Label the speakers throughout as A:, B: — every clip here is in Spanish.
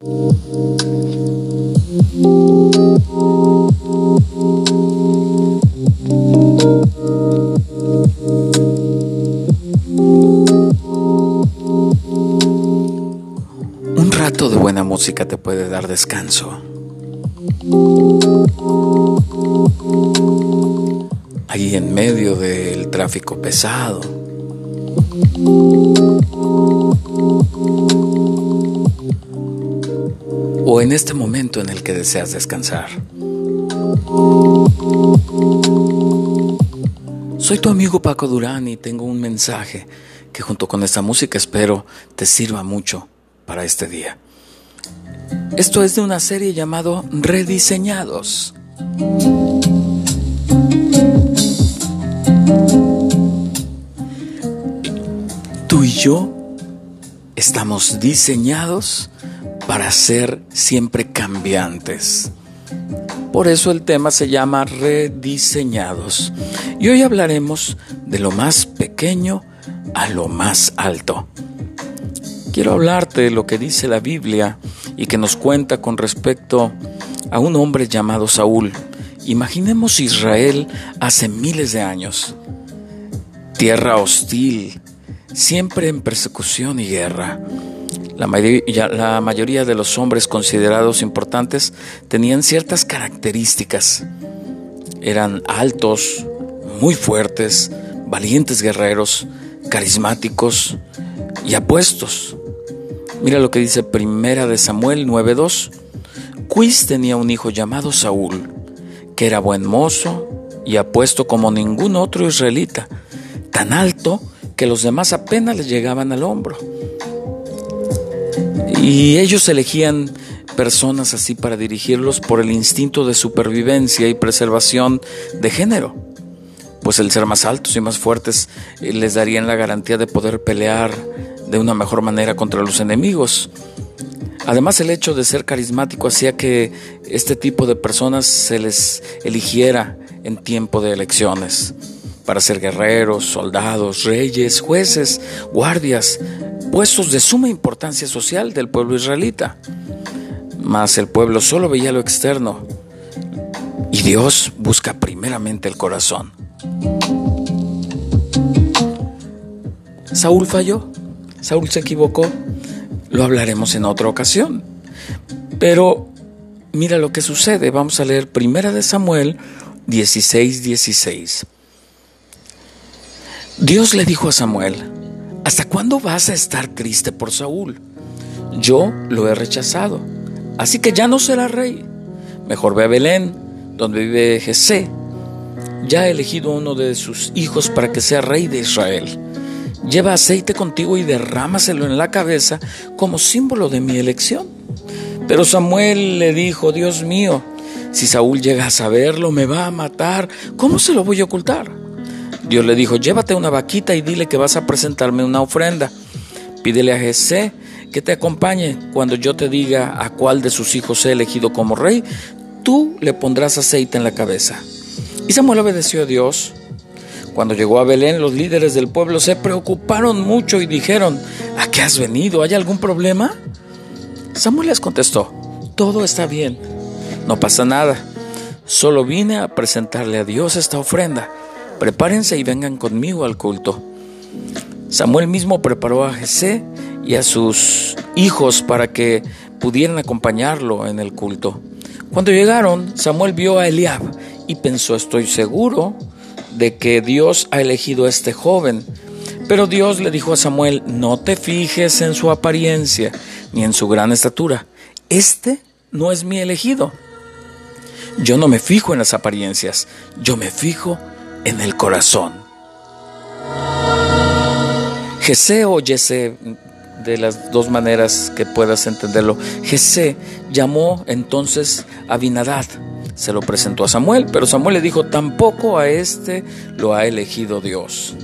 A: Un rato de buena música te puede dar descanso. Ahí en medio del tráfico pesado. En este momento en el que deseas descansar. Soy tu amigo Paco Durán y tengo un mensaje que junto con esta música espero te sirva mucho para este día. Esto es de una serie llamado Rediseñados. Tú y yo estamos diseñados para ser siempre cambiantes. Por eso el tema se llama Rediseñados. Y hoy hablaremos de lo más pequeño a lo más alto. Quiero hablarte de lo que dice la Biblia y que nos cuenta con respecto a un hombre llamado Saúl. Imaginemos Israel hace miles de años. Tierra hostil, siempre en persecución y guerra. La, mayoría, de los hombres considerados importantes tenían ciertas características. Eran altos, muy fuertes, valientes guerreros, carismáticos y apuestos. Mira lo que dice Primera de Samuel 9:2. Cuis tenía un hijo llamado Saúl, que era buen mozo y apuesto como ningún otro israelita, tan alto que los demás apenas le llegaban al hombro. Y ellos elegían personas así para dirigirlos por el instinto de supervivencia y preservación de género. Pues el ser más altos y más fuertes eh, les darían la garantía de poder pelear de una mejor manera contra los enemigos. Además el hecho de ser carismático hacía que este tipo de personas se les eligiera en tiempo de elecciones para ser guerreros, soldados, reyes, jueces, guardias, puestos de suma importancia social del pueblo israelita. Mas el pueblo solo veía lo externo y Dios busca primeramente el corazón. Saúl falló, Saúl se equivocó, lo hablaremos en otra ocasión. Pero mira lo que sucede, vamos a leer Primera de Samuel 16, 16. Dios le dijo a Samuel, ¿hasta cuándo vas a estar triste por Saúl? Yo lo he rechazado, así que ya no será rey. Mejor ve a Belén, donde vive Jesé. Ya he elegido uno de sus hijos para que sea rey de Israel. Lleva aceite contigo y derrámaselo en la cabeza como símbolo de mi elección. Pero Samuel le dijo, Dios mío, si Saúl llega a saberlo, me va a matar. ¿Cómo se lo voy a ocultar? Dios le dijo, llévate una vaquita y dile que vas a presentarme una ofrenda. Pídele a Jesé que te acompañe cuando yo te diga a cuál de sus hijos he elegido como rey, tú le pondrás aceite en la cabeza. Y Samuel obedeció a Dios. Cuando llegó a Belén, los líderes del pueblo se preocuparon mucho y dijeron, ¿a qué has venido? ¿Hay algún problema? Samuel les contestó, todo está bien, no pasa nada, solo vine a presentarle a Dios esta ofrenda, prepárense y vengan conmigo al culto. Samuel mismo preparó a Jesé y a sus hijos para que pudieran acompañarlo en el culto. Cuando llegaron, Samuel vio a Eliab y pensó, estoy seguro de que Dios ha elegido a este joven. Pero Dios le dijo a Samuel, no te fijes en su apariencia ni en su gran estatura. Este no es mi elegido. Yo no me fijo en las apariencias, yo me fijo en el corazón. Jesé o Yesé, de las dos maneras que puedas entenderlo, Jesé llamó entonces a Binadad, se lo presentó a Samuel, pero Samuel le dijo, tampoco a este lo ha elegido Dios.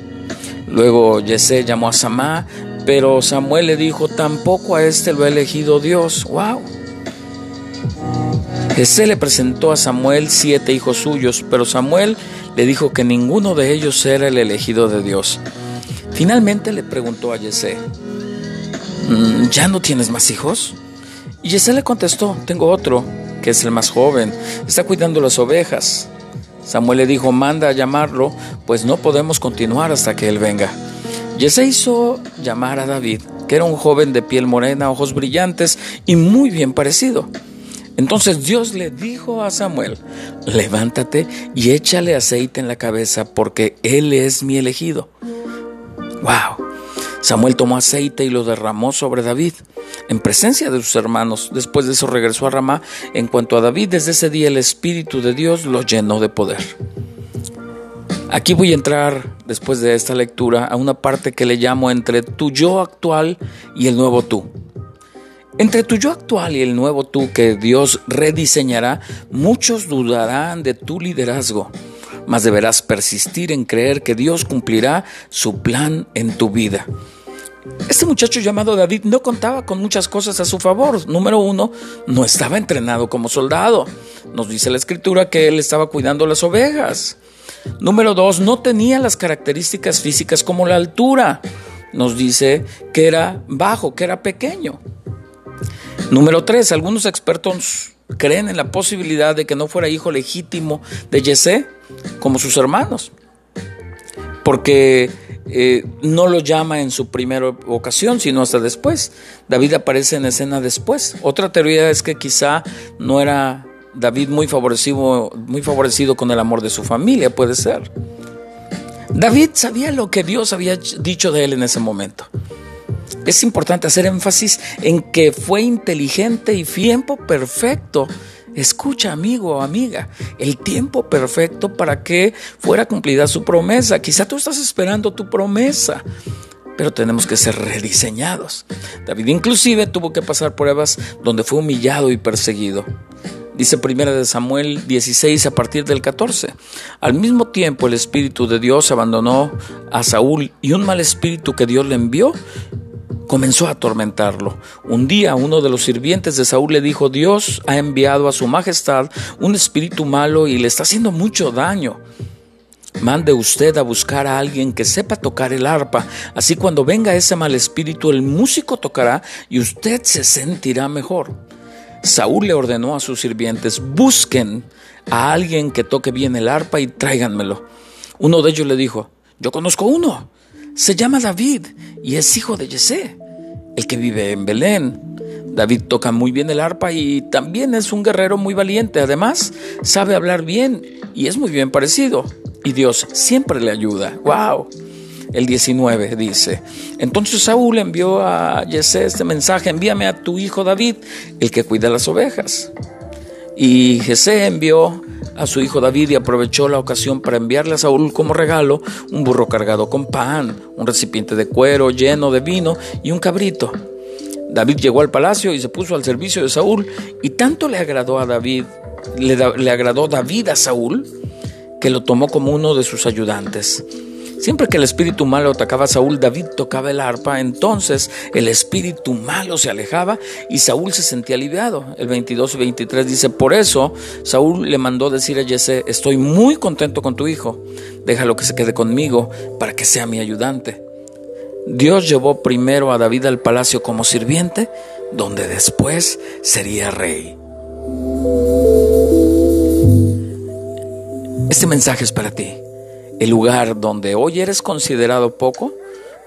A: Luego Yesé llamó a Samá, pero Samuel le dijo, tampoco a este lo ha elegido Dios. ¡Wow! Jesé le presentó a Samuel siete hijos suyos, pero Samuel le dijo que ninguno de ellos era el elegido de Dios. Finalmente le preguntó a Yesé, ¿ya no tienes más hijos? Y Jesse le contestó, tengo otro, que es el más joven, está cuidando las ovejas. Samuel le dijo, manda a llamarlo, pues no podemos continuar hasta que él venga. Jesse hizo llamar a David, que era un joven de piel morena, ojos brillantes y muy bien parecido. Entonces Dios le dijo a Samuel, levántate y échale aceite en la cabeza porque él es mi elegido. ¡Wow! Samuel tomó aceite y lo derramó sobre David, en presencia de sus hermanos. Después de eso regresó a Ramá. En cuanto a David, desde ese día el Espíritu de Dios lo llenó de poder. Aquí voy a entrar, después de esta lectura, a una parte que le llamo entre tu yo actual y el nuevo tú. Entre tu yo actual y el nuevo tú que Dios rediseñará, muchos dudarán de tu liderazgo, mas deberás persistir en creer que Dios cumplirá su plan en tu vida. Este muchacho llamado David no contaba con muchas cosas a su favor. Número uno, no estaba entrenado como soldado. Nos dice la escritura que él estaba cuidando las ovejas. Número dos, no tenía las características físicas como la altura. Nos dice que era bajo, que era pequeño. Número tres, algunos expertos creen en la posibilidad de que no fuera hijo legítimo de Yesé como sus hermanos. Porque eh, no lo llama en su primera ocasión, sino hasta después. David aparece en escena después. Otra teoría es que quizá no era David muy favorecido, muy favorecido con el amor de su familia, puede ser. David sabía lo que Dios había dicho de él en ese momento. Es importante hacer énfasis en que fue inteligente y tiempo perfecto Escucha, amigo o amiga, el tiempo perfecto para que fuera cumplida su promesa. Quizá tú estás esperando tu promesa, pero tenemos que ser rediseñados. David inclusive tuvo que pasar pruebas donde fue humillado y perseguido. Dice primera de Samuel 16 a partir del 14. Al mismo tiempo el Espíritu de Dios abandonó a Saúl y un mal espíritu que Dios le envió comenzó a atormentarlo. Un día uno de los sirvientes de Saúl le dijo, Dios ha enviado a su majestad un espíritu malo y le está haciendo mucho daño. Mande usted a buscar a alguien que sepa tocar el arpa, así cuando venga ese mal espíritu el músico tocará y usted se sentirá mejor. Saúl le ordenó a sus sirvientes, busquen a alguien que toque bien el arpa y tráiganmelo. Uno de ellos le dijo, yo conozco uno, se llama David y es hijo de Yesé, el que vive en Belén. David toca muy bien el arpa y también es un guerrero muy valiente. Además, sabe hablar bien y es muy bien parecido. Y Dios siempre le ayuda. ¡Wow! El 19 dice, entonces Saúl envió a Yesé este mensaje, envíame a tu hijo David, el que cuida las ovejas. Y Jesé envió a su hijo David y aprovechó la ocasión para enviarle a Saúl como regalo un burro cargado con pan, un recipiente de cuero lleno de vino y un cabrito. David llegó al palacio y se puso al servicio de Saúl y tanto le agradó a David, le, le agradó David a Saúl, que lo tomó como uno de sus ayudantes. Siempre que el espíritu malo atacaba a Saúl, David tocaba el arpa, entonces el espíritu malo se alejaba y Saúl se sentía aliviado. El 22 y 23 dice, por eso Saúl le mandó decir a Jesse, estoy muy contento con tu hijo, déjalo que se quede conmigo para que sea mi ayudante. Dios llevó primero a David al palacio como sirviente, donde después sería rey. Este mensaje es para ti. El lugar donde hoy eres considerado poco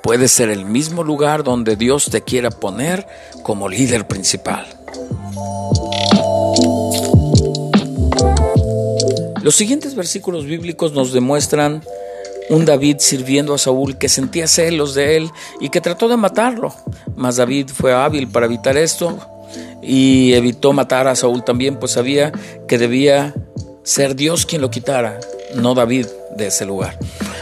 A: puede ser el mismo lugar donde Dios te quiera poner como líder principal. Los siguientes versículos bíblicos nos demuestran un David sirviendo a Saúl que sentía celos de él y que trató de matarlo. Mas David fue hábil para evitar esto y evitó matar a Saúl también, pues sabía que debía ser Dios quien lo quitara, no David de ese lugar.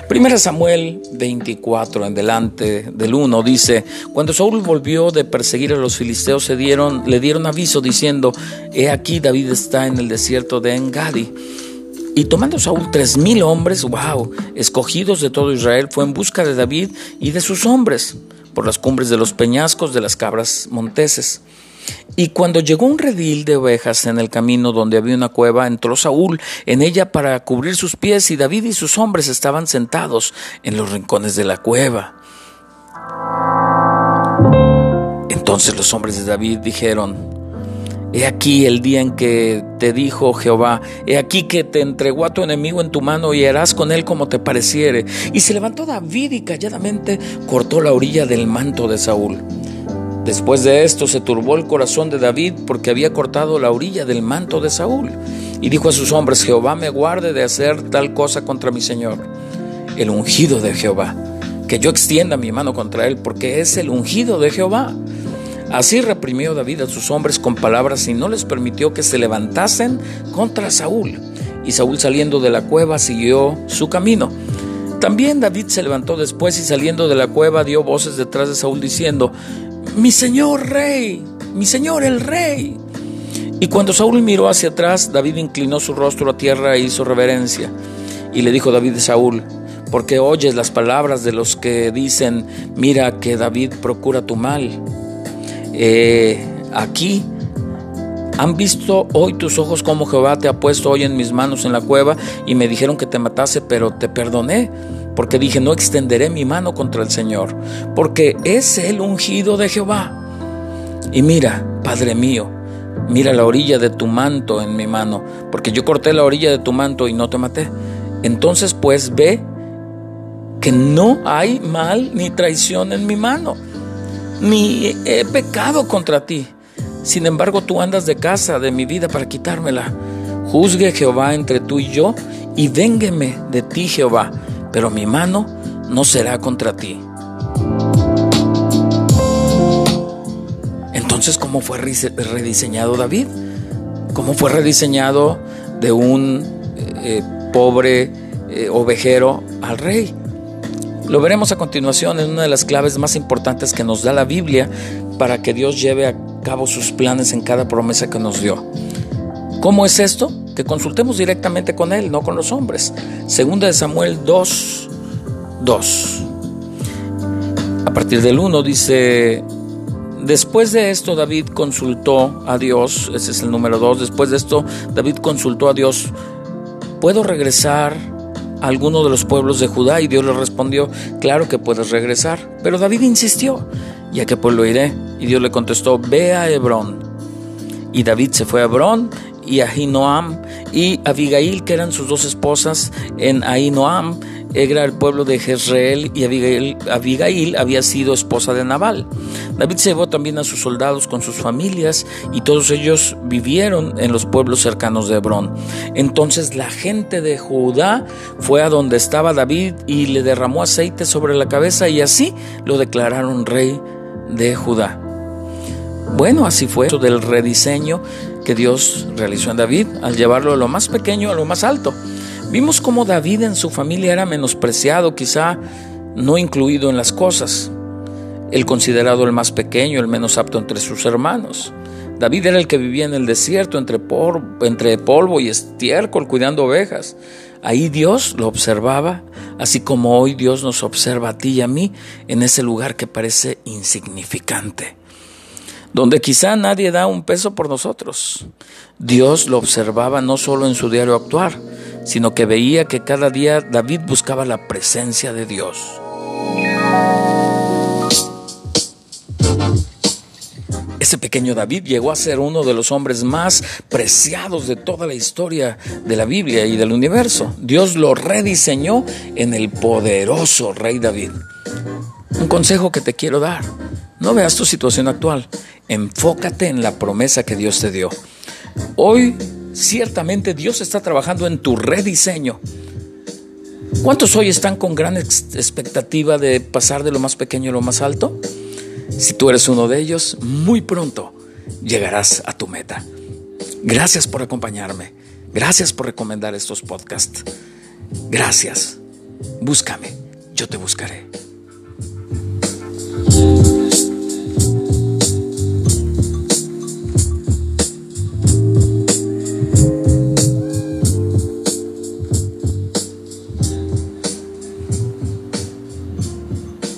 A: Primera Samuel 24 en delante del 1 dice, cuando Saúl volvió de perseguir a los filisteos se dieron, le dieron aviso diciendo, he aquí David está en el desierto de Engadi. Y tomando Saúl tres mil hombres, wow, escogidos de todo Israel, fue en busca de David y de sus hombres por las cumbres de los peñascos de las cabras monteses. Y cuando llegó un redil de ovejas en el camino donde había una cueva, entró Saúl en ella para cubrir sus pies y David y sus hombres estaban sentados en los rincones de la cueva. Entonces los hombres de David dijeron, He aquí el día en que te dijo Jehová, he aquí que te entregó a tu enemigo en tu mano y harás con él como te pareciere. Y se levantó David y calladamente cortó la orilla del manto de Saúl. Después de esto se turbó el corazón de David porque había cortado la orilla del manto de Saúl. Y dijo a sus hombres, Jehová me guarde de hacer tal cosa contra mi Señor, el ungido de Jehová, que yo extienda mi mano contra él, porque es el ungido de Jehová. Así reprimió David a sus hombres con palabras y no les permitió que se levantasen contra Saúl. Y Saúl saliendo de la cueva siguió su camino. También David se levantó después y saliendo de la cueva dio voces detrás de Saúl diciendo, Mi señor rey, mi señor el rey. Y cuando Saúl miró hacia atrás, David inclinó su rostro a tierra e hizo reverencia. Y le dijo David a Saúl, porque oyes las palabras de los que dicen, mira que David procura tu mal eh, aquí han visto hoy tus ojos como Jehová te ha puesto hoy en mis manos en la cueva y me dijeron que te matase, pero te perdoné, porque dije, no extenderé mi mano contra el Señor, porque es el ungido de Jehová. Y mira, Padre mío, mira la orilla de tu manto en mi mano, porque yo corté la orilla de tu manto y no te maté. Entonces pues ve que no hay mal ni traición en mi mano ni he pecado contra ti. Sin embargo, tú andas de casa de mi vida para quitármela. Juzgue Jehová entre tú y yo, y véngueme de ti, Jehová, pero mi mano no será contra ti. Entonces, ¿cómo fue rediseñado David? ¿Cómo fue rediseñado de un eh, pobre eh, ovejero al rey? Lo veremos a continuación en una de las claves más importantes que nos da la Biblia para que Dios lleve a cabo sus planes en cada promesa que nos dio. ¿Cómo es esto? Que consultemos directamente con Él, no con los hombres. Segunda de Samuel 2, 2. A partir del 1 dice, después de esto David consultó a Dios, ese es el número 2, después de esto David consultó a Dios, ¿puedo regresar alguno de los pueblos de Judá y Dios le respondió, claro que puedes regresar. Pero David insistió, ¿y a qué pueblo iré? Y Dios le contestó, ve a Hebrón. Y David se fue a Hebrón y Ahinoam y Abigail, que eran sus dos esposas en Ahinoam, era el pueblo de Jezreel y Abigail, había sido esposa de Nabal. David llevó también a sus soldados con sus familias y todos ellos vivieron en los pueblos cercanos de Hebrón. Entonces la gente de Judá fue a donde estaba David y le derramó aceite sobre la cabeza y así lo declararon rey de Judá. Bueno, así fue del rediseño Dios realizó en David al llevarlo de lo más pequeño a lo más alto. Vimos cómo David en su familia era menospreciado, quizá no incluido en las cosas, el considerado el más pequeño, el menos apto entre sus hermanos. David era el que vivía en el desierto entre, entre polvo y estiércol cuidando ovejas. Ahí Dios lo observaba, así como hoy Dios nos observa a ti y a mí en ese lugar que parece insignificante, donde quizá nadie da un peso por nosotros. Dios lo observaba no solo en su diario actuar, sino que veía que cada día David buscaba la presencia de Dios. Ese pequeño David llegó a ser uno de los hombres más preciados de toda la historia de la Biblia y del universo. Dios lo rediseñó en el poderoso rey David. Un consejo que te quiero dar. No veas tu situación actual. Enfócate en la promesa que Dios te dio. Hoy Ciertamente Dios está trabajando en tu rediseño. ¿Cuántos hoy están con gran expectativa de pasar de lo más pequeño a lo más alto? Si tú eres uno de ellos, muy pronto llegarás a tu meta. Gracias por acompañarme. Gracias por recomendar estos podcasts. Gracias. Búscame. Yo te buscaré.